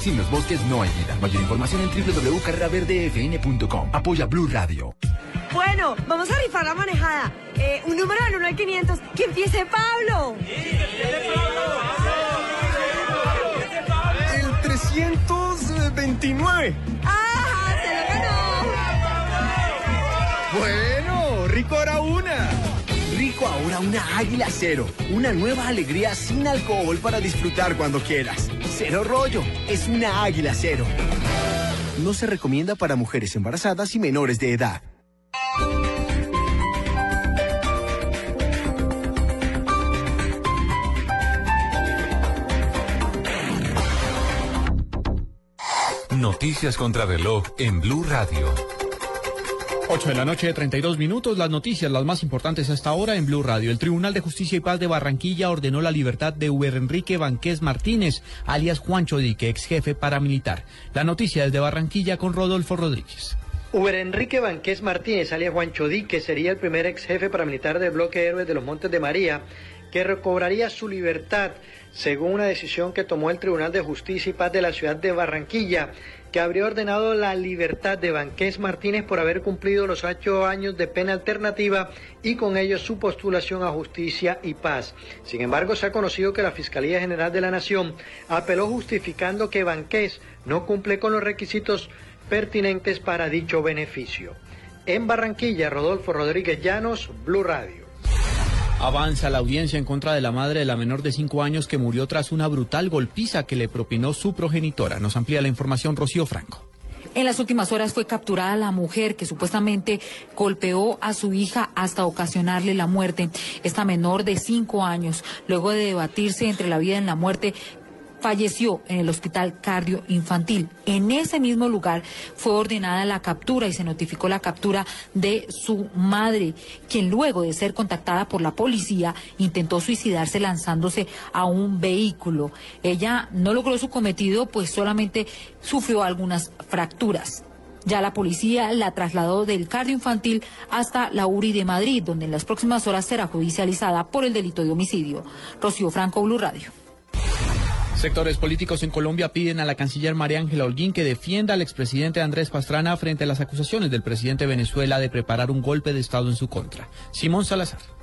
Sin los bosques no hay vida. Mayor información en www.carreraverdefn.com. Apoya Blue Radio. Bueno, vamos a rifar la manejada. Eh, un número del 1 al 500. ¡Que empiece Pablo! El 329. ¡Ah! ¡Se lo ganó! Bueno, rico ahora una. Ahora una águila cero. Una nueva alegría sin alcohol para disfrutar cuando quieras. Cero rollo. Es una águila cero. No se recomienda para mujeres embarazadas y menores de edad. Noticias contra reloj en Blue Radio. 8 de la noche, 32 minutos. Las noticias, las más importantes hasta ahora en Blue Radio. El Tribunal de Justicia y Paz de Barranquilla ordenó la libertad de Uber Enrique Banqués Martínez, alias Juancho Dique, ex jefe paramilitar. La noticia desde Barranquilla con Rodolfo Rodríguez. Uber Enrique Banqués Martínez, alias Juancho Dique, sería el primer ex jefe paramilitar del bloque Héroes de los Montes de María, que recobraría su libertad según una decisión que tomó el Tribunal de Justicia y Paz de la ciudad de Barranquilla, que habría ordenado la libertad de Banqués Martínez por haber cumplido los ocho años de pena alternativa y con ello su postulación a justicia y paz. Sin embargo, se ha conocido que la Fiscalía General de la Nación apeló justificando que Banqués no cumple con los requisitos pertinentes para dicho beneficio. En Barranquilla, Rodolfo Rodríguez Llanos, Blue Radio. Avanza la audiencia en contra de la madre de la menor de 5 años que murió tras una brutal golpiza que le propinó su progenitora. Nos amplía la información Rocío Franco. En las últimas horas fue capturada la mujer que supuestamente golpeó a su hija hasta ocasionarle la muerte. Esta menor de 5 años, luego de debatirse entre la vida y la muerte, falleció en el hospital cardio infantil. En ese mismo lugar fue ordenada la captura y se notificó la captura de su madre, quien luego de ser contactada por la policía intentó suicidarse lanzándose a un vehículo. Ella no logró su cometido, pues solamente sufrió algunas fracturas. Ya la policía la trasladó del cardio infantil hasta la URI de Madrid, donde en las próximas horas será judicializada por el delito de homicidio. Rocío Franco, Blue Radio. Sectores políticos en Colombia piden a la canciller María Ángela Holguín que defienda al expresidente Andrés Pastrana frente a las acusaciones del presidente de Venezuela de preparar un golpe de Estado en su contra. Simón Salazar.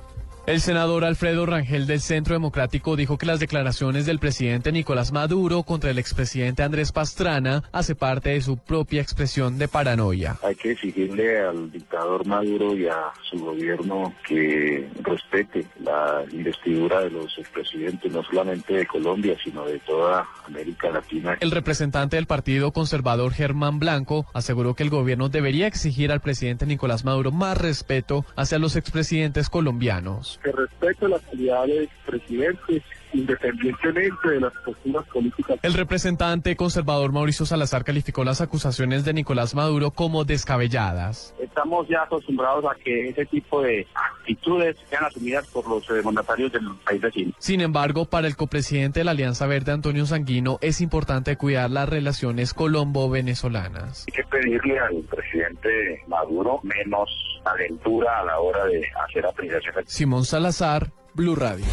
El senador Alfredo Rangel del Centro Democrático dijo que las declaraciones del presidente Nicolás Maduro contra el expresidente Andrés Pastrana hace parte de su propia expresión de paranoia. Hay que exigirle al dictador Maduro y a su gobierno que respete la investidura de los expresidentes, no solamente de Colombia, sino de toda América Latina. El representante del Partido Conservador Germán Blanco aseguró que el gobierno debería exigir al presidente Nicolás Maduro más respeto hacia los expresidentes colombianos que respete la calidad de presidente independientemente de las posturas políticas. El representante conservador Mauricio Salazar calificó las acusaciones de Nicolás Maduro como descabelladas. Estamos ya acostumbrados a que ese tipo de actitudes sean asumidas por los eh, mandatarios del país vecino. Sin embargo, para el copresidente de la Alianza Verde, Antonio Sanguino, es importante cuidar las relaciones colombo-venezolanas. Hay que pedirle al presidente Maduro menos aventura a la hora de hacer apreciaciones. Simón Salazar, Blue Radio.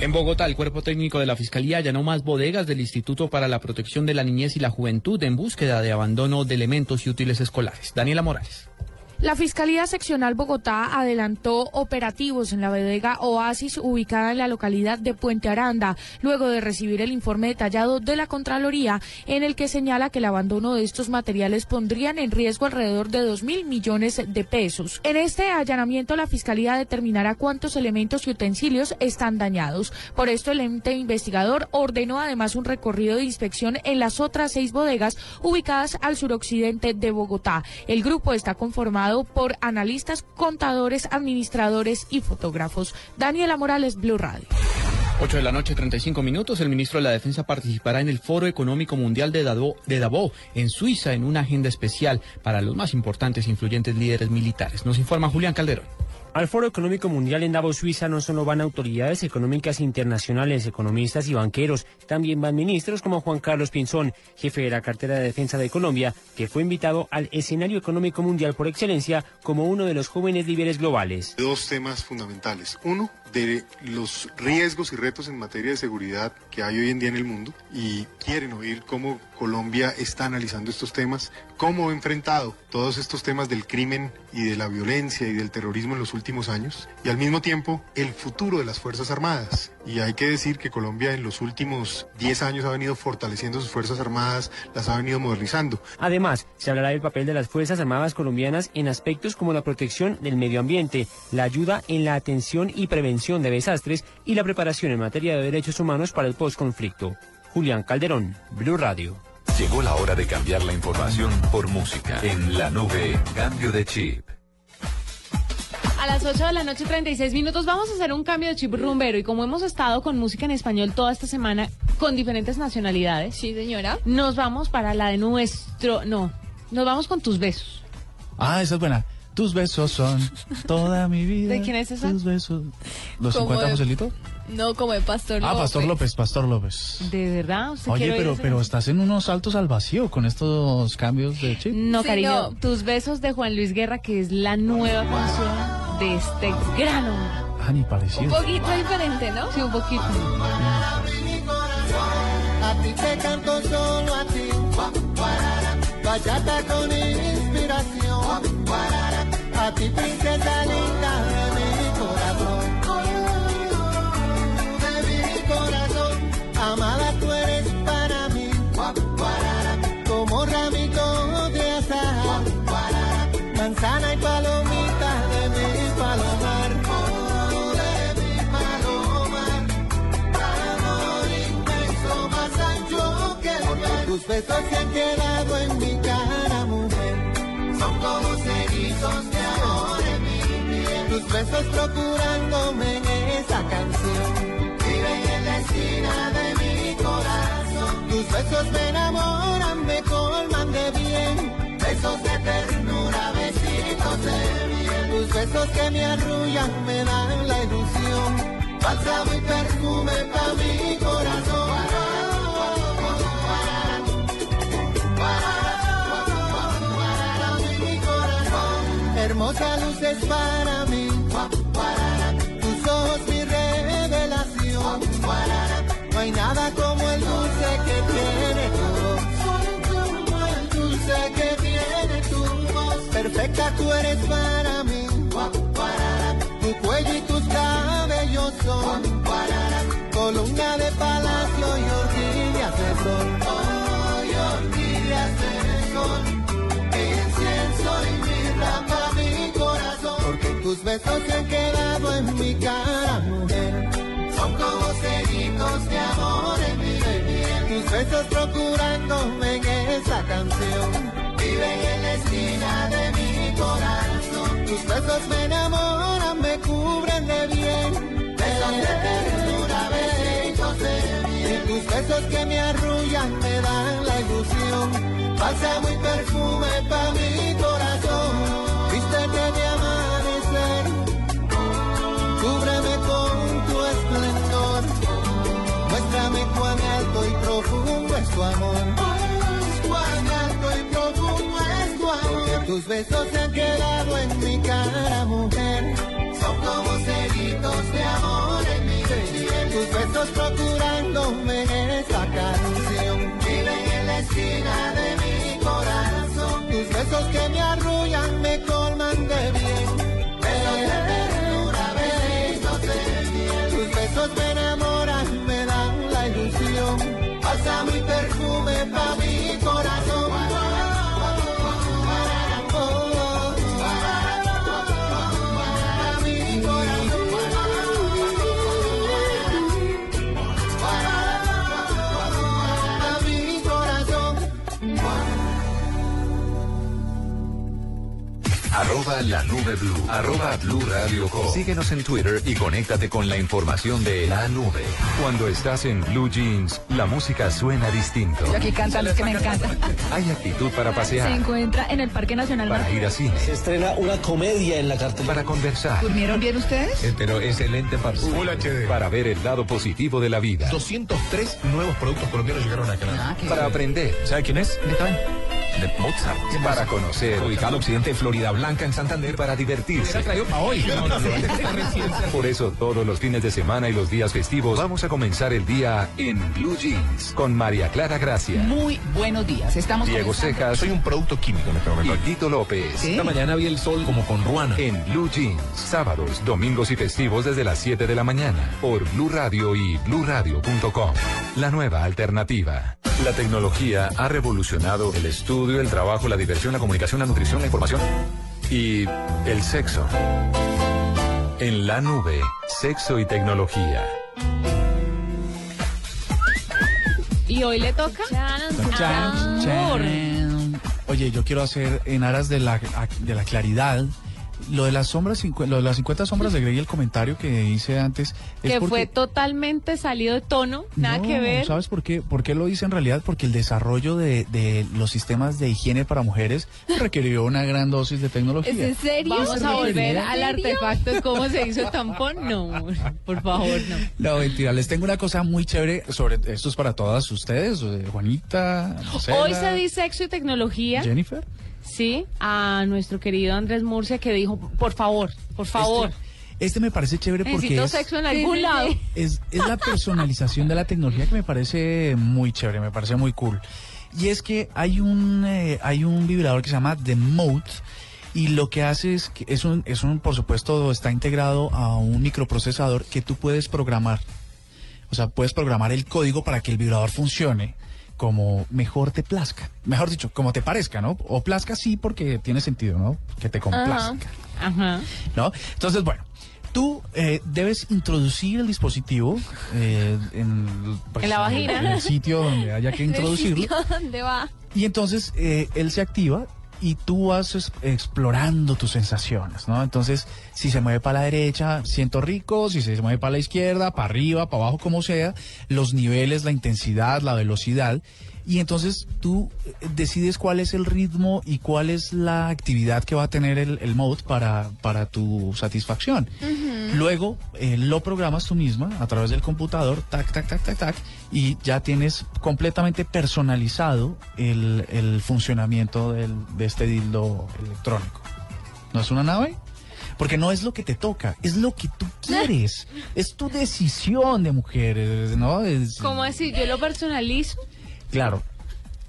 En Bogotá, el cuerpo técnico de la Fiscalía allanó más bodegas del Instituto para la Protección de la Niñez y la Juventud en búsqueda de abandono de elementos y útiles escolares. Daniela Morales. La Fiscalía Seccional Bogotá adelantó operativos en la bodega Oasis ubicada en la localidad de Puente Aranda, luego de recibir el informe detallado de la Contraloría en el que señala que el abandono de estos materiales pondrían en riesgo alrededor de dos mil millones de pesos. En este allanamiento la Fiscalía determinará cuántos elementos y utensilios están dañados. Por esto el ente investigador ordenó además un recorrido de inspección en las otras seis bodegas ubicadas al suroccidente de Bogotá. El grupo está conformado por analistas, contadores, administradores y fotógrafos. Daniela Morales, Blue Radio. 8 de la noche, 35 minutos. El ministro de la Defensa participará en el Foro Económico Mundial de Davos, de Davos, en Suiza, en una agenda especial para los más importantes e influyentes líderes militares. Nos informa Julián Calderón. Al Foro Económico Mundial en Davos, Suiza, no solo van autoridades económicas internacionales, economistas y banqueros, también van ministros como Juan Carlos Pinzón, jefe de la cartera de defensa de Colombia, que fue invitado al escenario económico mundial por excelencia como uno de los jóvenes líderes globales. Dos temas fundamentales. Uno, de los riesgos y retos en materia de seguridad que hay hoy en día en el mundo y quieren oír cómo Colombia está analizando estos temas, cómo ha enfrentado todos estos temas del crimen y de la violencia y del terrorismo en los últimos años y al mismo tiempo el futuro de las Fuerzas Armadas. Y hay que decir que Colombia en los últimos 10 años ha venido fortaleciendo sus Fuerzas Armadas, las ha venido modernizando. Además, se hablará del papel de las Fuerzas Armadas colombianas en aspectos como la protección del medio ambiente, la ayuda en la atención y prevención de desastres y la preparación en materia de derechos humanos para el postconflicto. Julián Calderón, Blue Radio. Llegó la hora de cambiar la información por música. En la nube, cambio de chip. A las 8 de la noche, 36 minutos, vamos a hacer un cambio de chip rumbero. Y como hemos estado con música en español toda esta semana, con diferentes nacionalidades. Sí, señora. Nos vamos para la de nuestro. No, nos vamos con tus besos. Ah, esa es buena. Tus besos son toda mi vida. ¿De quién es esa? Tus besos. ¿Los ¿Cómo 50 de- Joselito? No, como de Pastor Ah, López. Pastor López, Pastor López. ¿De verdad? ¿Usted Oye, pero, pero estás en unos saltos al vacío con estos cambios de chip. No, Sí, cariño, no. tus besos de Juan Luis Guerra, que es la nueva canción de este gran hombre. Ah, ni Un parecido. poquito diferente, ¿no? Sí, un poquito. A ti te canto solo a ti. Bachata con inspiración. A ti princesa linda besos se han quedado en mi cara, mujer. Son como cerizos de amor en mi piel. Tus besos procurándome en esa canción. Viven en la esquina de mi corazón. Tus besos me enamoran, me colman de bien. Besos de ternura, besitos de miel. Tus besos que me arrullan, me dan la ilusión. Bálsamo y perfume pa' mi corazón. Hermosa luz es para mí. Tus ojos mi revelación. No hay nada como el dulce que tiene tu voz. Como el dulce que tiene tu voz. Perfecta tú eres para mí. Tu cuello y tus cabellos son columna de palacio y orquídeas de sol. Oh, y orquídeas de sol. Tus besos se han quedado en mi cara, mujer. Son como ceritos de amor en mi piel. Tus besos procurándome en esa canción. Viven en la esquina de mi corazón. Tus besos me enamoran, me cubren de bien. Besos de ternura, besitos de. Y tus besos que me arrullan me dan la ilusión. Bálsamo y perfume pa' mi corazón. Amor. Tus besos se han quedado en mi cara, mujer. Son como ceritos de amor en mi piel. Tus besos procurándome esa canción. Viven en la esquina de mi corazón. Tus besos que me arrullan, me colman de bien. La nube blue. Arroba blue radio com. Síguenos en Twitter y conéctate con la información de la nube. Cuando estás en Blue Jeans, la música suena distinto. Yo aquí cantan los que me encantan. Hay actitud para Se pasear, encuentra en el Parque Nacional para ir a cine, Se estrena una comedia en la cartelera. para conversar, ¿Durmieron bien ustedes? Eh, pero excelente para, para ver el lado positivo de la vida, 203 nuevos productos colombianos llegaron a Canadá. para aprender, ¿Sabe quién es? Beethoven. De Mozart. para conocer, Ubicado occidente de Florida Blanca en Santander. para divertirse. hoy. Por eso todos los fines de semana y los días festivos vamos a comenzar el día en Blue Jeans con María Clara Gracia, Muy buenos días. Estamos Diego comenzando. Cejas Soy un producto químico en este momento. y Tito López. Esta mañana vi el sol como con Ruana. En Blue Jeans, sábados, domingos y festivos desde las 7 de la mañana por Blue Radio y bluradio.com. La nueva alternativa. La tecnología ha revolucionado el estudio, el trabajo, la diversión, la comunicación, la nutrición, la información y el sexo. En la nube, sexo y tecnología. Y hoy le toca Chan, amor. chan. Oye, yo quiero hacer en aras de la, de la claridad. Lo de las sombras, lo de las 50 sombras de Grey, el comentario que hice antes. es Que porque- fue totalmente salido de tono, nada No, que ver. ¿Sabes por qué? ¿Por qué lo hice en realidad? Porque el desarrollo de, de los sistemas de higiene para mujeres requirió una gran dosis de tecnología. ¿Es en serio? Vamos a ¿En volver al artefacto de cómo se hizo el tampón. No, por favor, no. No, mentira, les tengo una cosa muy chévere sobre esto es para todas ustedes, eh, Juanita, Marcela, Hoy se di sexo y tecnología. Jennifer. Sí, a nuestro querido Andrés Murcia que dijo, por favor, por favor. Este, este me parece chévere porque Necesito es, sexo en algún sí, lado. sí. es, es la personalización de la tecnología que me parece muy chévere, me parece muy cool. Y es que hay un, eh, hay un vibrador que se llama The Mode y lo que hace es que es un, es un, por supuesto, está integrado a un microprocesador que tú puedes programar. O sea, puedes programar el código para que el vibrador funcione como mejor te plazca. Mejor dicho, como te parezca, ¿no? O plazca sí porque tiene sentido, ¿no? Que te complazca. Ajá. ¿no? Entonces, bueno, tú eh, debes introducir el dispositivo eh, en, pues, En la vagina. en el sitio donde haya que ¿En el introducirlo. ¿Dónde va? Y entonces eh, él se activa y tú vas explorando tus sensaciones, ¿no? Entonces, si se mueve para la derecha, siento rico, si se mueve para la izquierda, para arriba, para abajo, como sea, los niveles, la intensidad, la velocidad. Y entonces tú eh, decides cuál es el ritmo y cuál es la actividad que va a tener el, el mode para, para tu satisfacción. Luego eh, lo programas tú misma a través del computador, tac, tac, tac, tac, tac, y ya tienes completamente personalizado el, el funcionamiento del- de este dildo electrónico. ¿No es una nave? Porque no es lo que te toca, es lo que tú quieres. es tu decisión de mujer, ¿no? Es- ¿Cómo así? Yo lo personalizo Claro.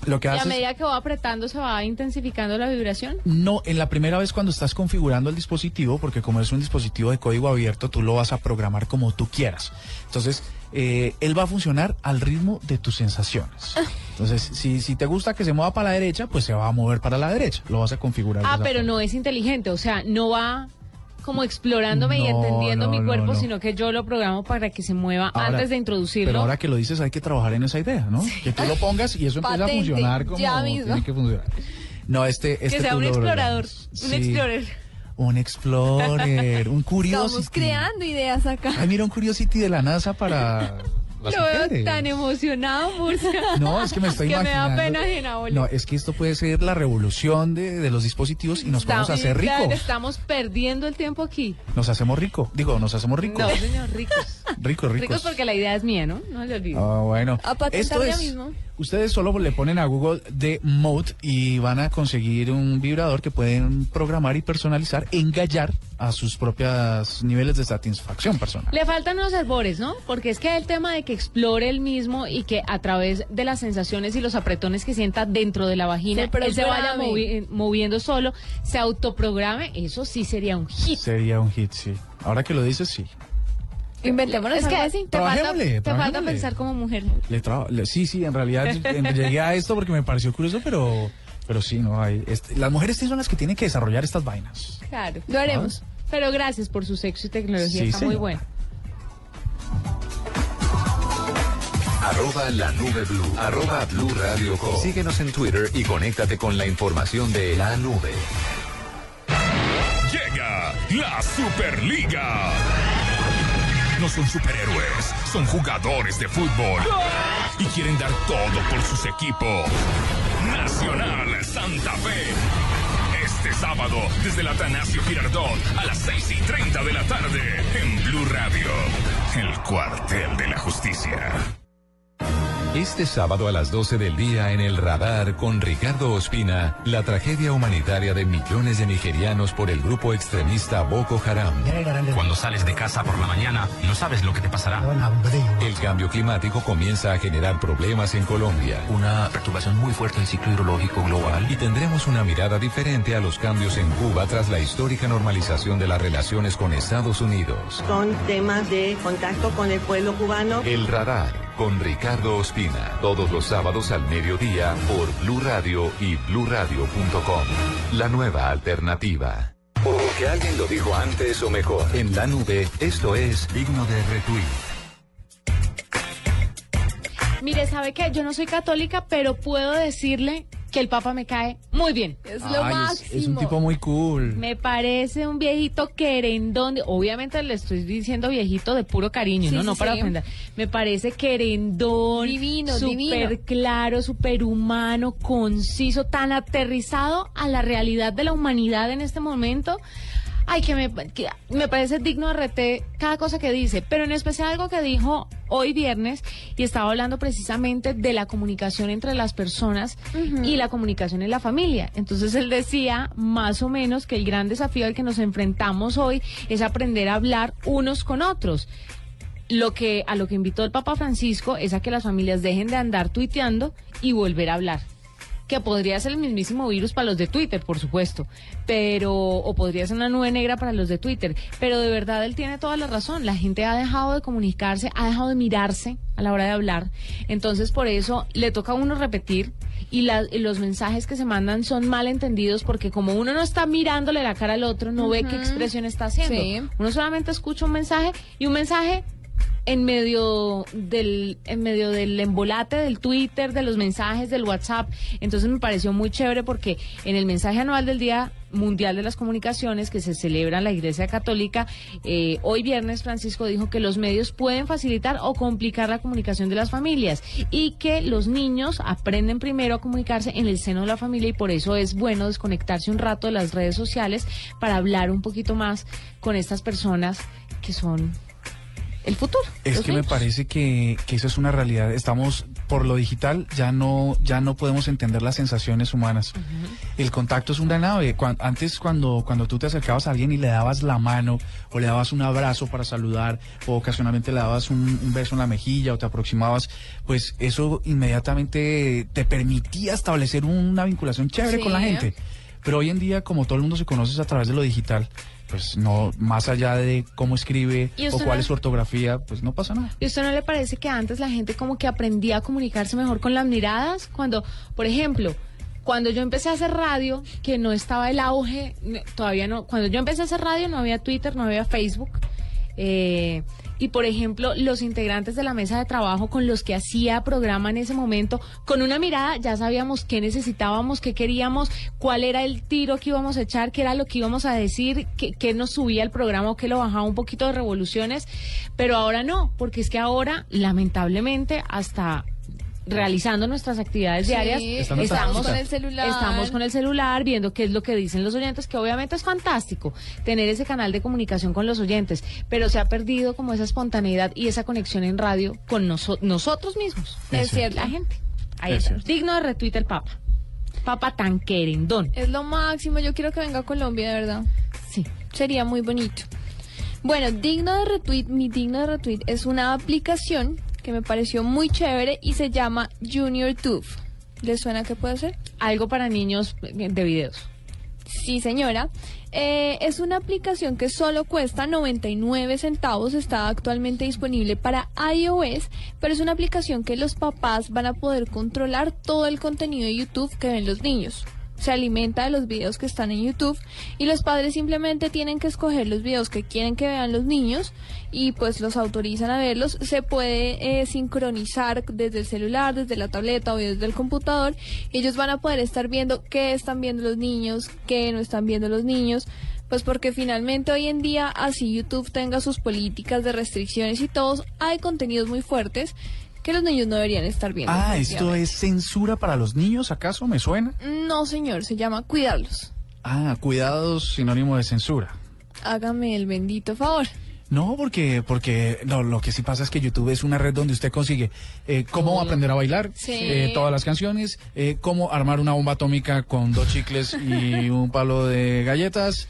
Lo que y a medida que va apretando se va intensificando la vibración. No, en la primera vez cuando estás configurando el dispositivo, porque como es un dispositivo de código abierto, tú lo vas a programar como tú quieras. Entonces, eh, él va a funcionar al ritmo de tus sensaciones. Entonces, si, si te gusta que se mueva para la derecha, pues se va a mover para la derecha. Lo vas a configurar. Ah, pero forma. no es inteligente, o sea, no va como explorándome y entendiendo no, mi cuerpo, no. sino que yo lo programo para que se mueva Ahora- antes de introducirlo. Pero ahora que lo dices, hay que trabajar en esa idea, ¿no? Que tú lo pongas y eso empieza a funcionar como ya mismo. tiene que funcionar. No, este, este que sea un lo explorador, un explorer. Un explorer, un curioso. Estamos creando ideas acá. Ay, mira un Curiosity de la NASA para las Lo veo mujeres. tan emocionado, Murcia. No, es que me estoy que me imaginando. da pena ajena, Oli. No, es que esto puede ser la revolución de, de los dispositivos y nos podemos hacer ricos. Estamos perdiendo el tiempo aquí. Nos hacemos ricos. Digo, nos hacemos ricos. No, señor, ricos. Ricos, ricos. Ricos porque la idea es mía, ¿no? No le olvides. Ah, bueno. A patentar Esto es, mismo. Ustedes solo le ponen a Google de Mode y van a conseguir un vibrador que pueden programar y personalizar, engallar a sus propios niveles de satisfacción personal. Le faltan unos albores, ¿no? Porque es que el tema de que explore el mismo y que a través de las sensaciones y los apretones que sienta dentro de la vagina, Se él se vaya movi- moviendo solo, se autoprograme, eso sí sería un hit. Sería un hit, sí. Ahora que lo dices, sí. Inventémonos Es algo que así. te falta, Trabajémosle, te falta pensar como mujer. Le traba- le- sí, sí, en realidad llegué a esto porque me pareció curioso, pero, pero sí, no hay. este- las mujeres sí son las que tienen que desarrollar estas vainas. Claro. Lo haremos. Pero gracias por su sexo y tecnología, Sí, está muy bueno. Arroba la nube blue. Arroba blue radio com. Síguenos en Twitter y conéctate con la información de la nube. la Superliga. No son superhéroes, son jugadores de fútbol. Y quieren dar todo por sus equipos. Nacional Santa Fe. Este sábado, desde el Atanasio Girardot, a las 6 y 30 de la tarde, en Blue Radio. El cuartel de la justicia. Este sábado a las 12 del día en el radar con Ricardo Ospina, la tragedia humanitaria de millones de nigerianos por el grupo extremista Boko Haram. Cuando sales de casa por la mañana, no sabes lo que te pasará. El cambio climático comienza a generar problemas en Colombia. Una perturbación muy fuerte del ciclo hidrológico global. Y tendremos una mirada diferente a los cambios en Cuba tras la histórica normalización de las relaciones con Estados Unidos. Son temas de contacto con el pueblo cubano. El radar con Ricardo Ospina. Todos los sábados al mediodía por Blue Radio y bluradio.com. La nueva alternativa. Porque alguien lo dijo antes o mejor. En la nube, esto es digno de retweet. Mire, ¿sabe qué? Yo no soy católica, pero puedo decirle que el Papa me cae muy bien. Es lo Ay, máximo. es un tipo muy cool. Me parece un viejito querendón. Obviamente le estoy diciendo viejito de puro cariño, Sí, ¿no? sí, no para sí. ofender. Me parece querendón. Divino, súper divino. claro, súper humano, conciso, tan aterrizado a la realidad de la humanidad en este momento. Ay, que me, que me parece digno de RT cada cosa que dice, pero en especial algo que dijo hoy viernes y estaba hablando precisamente de la comunicación entre las personas y la comunicación en la familia. Entonces él decía más o menos que el gran desafío al que nos enfrentamos hoy es aprender a hablar unos con otros. Lo que a lo que invitó el Papa Francisco es a que las familias dejen de andar tuiteando y volver a hablar que podría ser el mismísimo virus para los de Twitter, por supuesto, pero o podría ser una nube negra para los de Twitter, pero de verdad él tiene toda la razón, la gente ha dejado de comunicarse, ha dejado de mirarse a la hora de hablar, entonces por eso le toca a uno repetir y, la- y los mensajes que se mandan son mal entendidos porque como uno no está mirándole la cara al otro, no ve qué expresión está haciendo. Sí. Uno solamente escucha un mensaje y un mensaje en medio del en medio del embolate del Twitter, de los mensajes del WhatsApp. Entonces me pareció muy chévere porque en el mensaje anual del Día Mundial de las Comunicaciones que se celebra en la Iglesia Católica, eh, hoy viernes Francisco dijo que los medios pueden facilitar o complicar la comunicación de las familias y que los niños aprenden primero a comunicarse en el seno de la familia y por eso es bueno desconectarse un rato de las redes sociales para hablar un poquito más con estas personas que son el futuro. Es que me parece que, que eso es una realidad. Estamos por lo digital, ya no, ya no podemos entender las sensaciones humanas. El contacto es una nave. Cuan- antes cuando, cuando tú te acercabas a alguien y le dabas la mano o le dabas un abrazo para saludar o ocasionalmente le dabas un, un beso en la mejilla o te aproximabas, pues eso inmediatamente te permitía establecer una vinculación chévere con la gente. Pero hoy en día, como todo el mundo se conoce a través de lo digital, pues no, más allá de cómo escribe ¿Y o cuál no- es su ortografía, pues no pasa nada. ¿Y usted no le parece que antes la gente como que aprendía a comunicarse mejor con las miradas? Cuando, por ejemplo, cuando yo empecé a hacer radio, que no estaba el auge, todavía no, cuando yo empecé a hacer radio no había Twitter, no había Facebook. eh, y por ejemplo, los integrantes de la mesa de trabajo con los que hacía programa en ese momento, con una mirada ya sabíamos qué necesitábamos, qué queríamos, cuál era el tiro que íbamos a echar, qué era lo que íbamos a decir, qué, qué nos subía el programa o qué lo bajaba un poquito de revoluciones, pero ahora no, porque es que ahora, lamentablemente, hasta realizando nuestras actividades Sí, diarias, estamos estamos con el celular. estamos con el celular viendo qué es lo que dicen los oyentes, que obviamente es fantástico tener ese canal de comunicación con los oyentes, pero se ha perdido como esa espontaneidad y esa conexión en radio con noso- nosotros mismos, Es cierto. la gente. Ahí Es está. cierto. Digno de retweet el Papa. Papa tan querendón. Es lo máximo. Yo quiero que venga a Colombia, de verdad. Sí. Sería muy bonito. Bueno, digno de retweet, mi digno de retweet es una aplicación que me pareció muy chévere y se llama Junior Tube. ¿Les suena qué puede ser? Algo para niños de videos. Sí, señora. Eh, es una aplicación que solo cuesta 99 centavos, está actualmente disponible para iOS, pero es una aplicación que los papás van a poder controlar todo el contenido de YouTube que ven los niños. Se alimenta de los videos que están en YouTube y los padres simplemente tienen que escoger los videos que quieren que vean los niños y pues los autorizan a verlos. Se puede eh, sincronizar desde el celular, desde la tableta o desde el computador. Ellos van a poder estar viendo qué están viendo los niños, qué no están viendo los niños. Pues porque finalmente hoy en día, así YouTube tenga sus políticas de restricciones y todos, hay contenidos muy fuertes que los niños no deberían estar viendo. Ah, ¿esto es censura para los niños, acaso? ¿Me suena? No, señor, se llama cuidarlos. Ah, cuidados sinónimo de censura. Hágame el bendito favor. No, porque, porque no, lo que sí pasa es que YouTube es una red donde usted consigue eh, cómo aprender a bailar, Sí. eh, todas las canciones, eh, cómo armar una bomba atómica con dos chicles y un palo de galletas.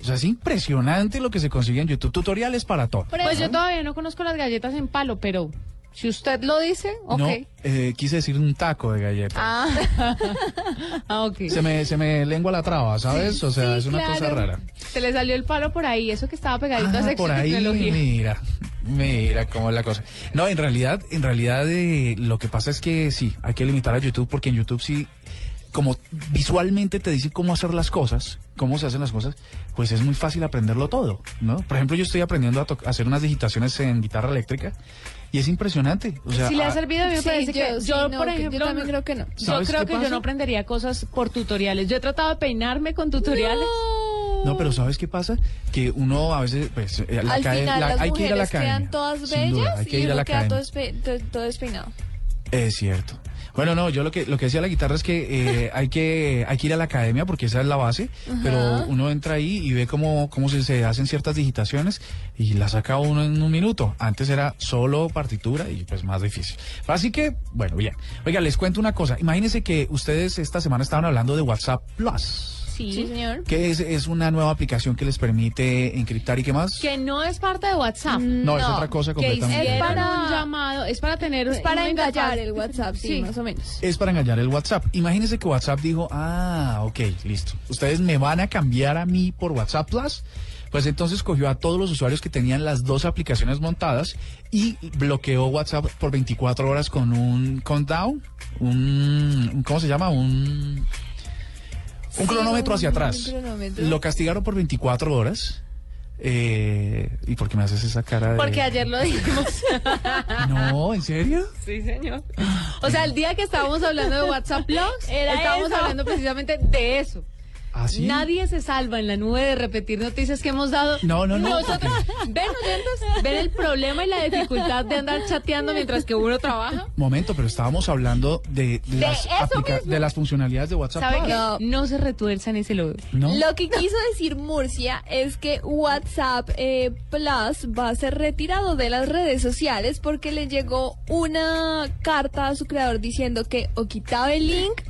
O sea, es impresionante lo que se consigue en YouTube. Tutoriales para todo. Pues yo todavía no conozco las galletas en palo, pero si usted lo dice, ok. No, eh, quise decir un taco de galletas. Ah. ah, ok. Se me, se me lengua la traba, ¿sabes? o sea, Sí, es una cosa rara. Se le salió el palo por ahí, eso que estaba pegadito a Ah, sexo por ahí, tecnología. mira, mira cómo es la cosa. No, en realidad, en realidad eh, lo que pasa es que sí, hay que limitar a YouTube porque en YouTube sí, como visualmente te dice cómo hacer las cosas, cómo se hacen las cosas, pues es muy fácil aprenderlo todo, ¿no? Por ejemplo, yo estoy aprendiendo a, a hacer unas digitaciones en guitarra eléctrica y es impresionante. O sea, si le ha ah, servido, a mí me Sí, parece yo- que sí, yo, no, por que yo ejemplo, también creo que no. Yo ¿Sabes creo que yo pasa? no aprendería cosas por tutoriales. Yo he tratado de peinarme con tutoriales. No, pero ¿sabes qué pasa? Que uno a veces, pues, eh, la Al acade- final la- las hay que ir a la mujeres quedan academia. todas duda, bellas hay que y ir a uno la queda todo, academia. espe- todo- todo despeinado. Es cierto. Bueno, no, yo lo que lo que decía la guitarra es que eh, hay que hay que ir a la academia porque esa es la base, pero uno entra ahí y ve cómo cómo se, se hacen ciertas digitaciones y la saca uno en un minuto. Antes era solo partitura y pues más difícil. Así que, bueno, bien. Oiga, les cuento una cosa. Imagínense que ustedes esta semana estaban hablando de WhatsApp Plus. Sí. señor. Que es, es una nueva aplicación que les permite encriptar y qué más. Que no es parte de WhatsApp. No, es otra cosa Que completamente. hicieron Es para- un llamado, es para tener Es para engallar el WhatsApp, sí, Sí. más o menos. es para engañar el WhatsApp. Imagínense que WhatsApp dijo, ah, ok, listo. Ustedes me van a cambiar a mí por WhatsApp Plus. Pues entonces cogió a todos los usuarios que tenían las dos aplicaciones montadas y bloqueó WhatsApp por 24 horas con un countdown, un, un- ¿cómo se llama? Un, un cronómetro hacia atrás. Lo castigaron por 24 horas. Eh, ¿Y por qué me haces esa cara de...? Porque ayer lo dijimos. No, ¿en serio? Sí, señor. O sea, el día que estábamos hablando de WhatsApp Plus, Era estábamos eso. hablando precisamente de eso. ¿Ah, sí? Nadie se salva en la nube de repetir noticias que hemos dado. No, no, no, Nosotros, ven, oyentes, ven el problema y la dificultad de andar chateando mientras que uno trabaja. Momento, pero estábamos hablando de, las, aplica- de las funcionalidades de WhatsApp. ¿Sabe No. no se retuerza en ese lodo? ¿No? Lo que quiso decir Murcia es que WhatsApp eh, Plus va a ser retirado de las redes sociales porque le llegó una carta a su creador diciendo que o quitaba el link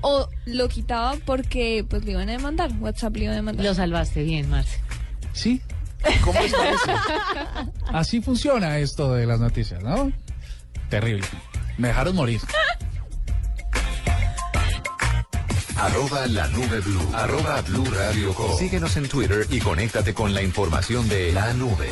o lo quitaba porque pues le iban a demandar. WhatsApp le iba a demandar. Lo salvaste bien, Marce. Sí. ¿Cómo les parece? Así funciona esto de las noticias, ¿no? Terrible. Me dejaron morir. Arroba la nube blue. Arroba blue radio com. Síguenos en Twitter y conéctate con la información de la nube.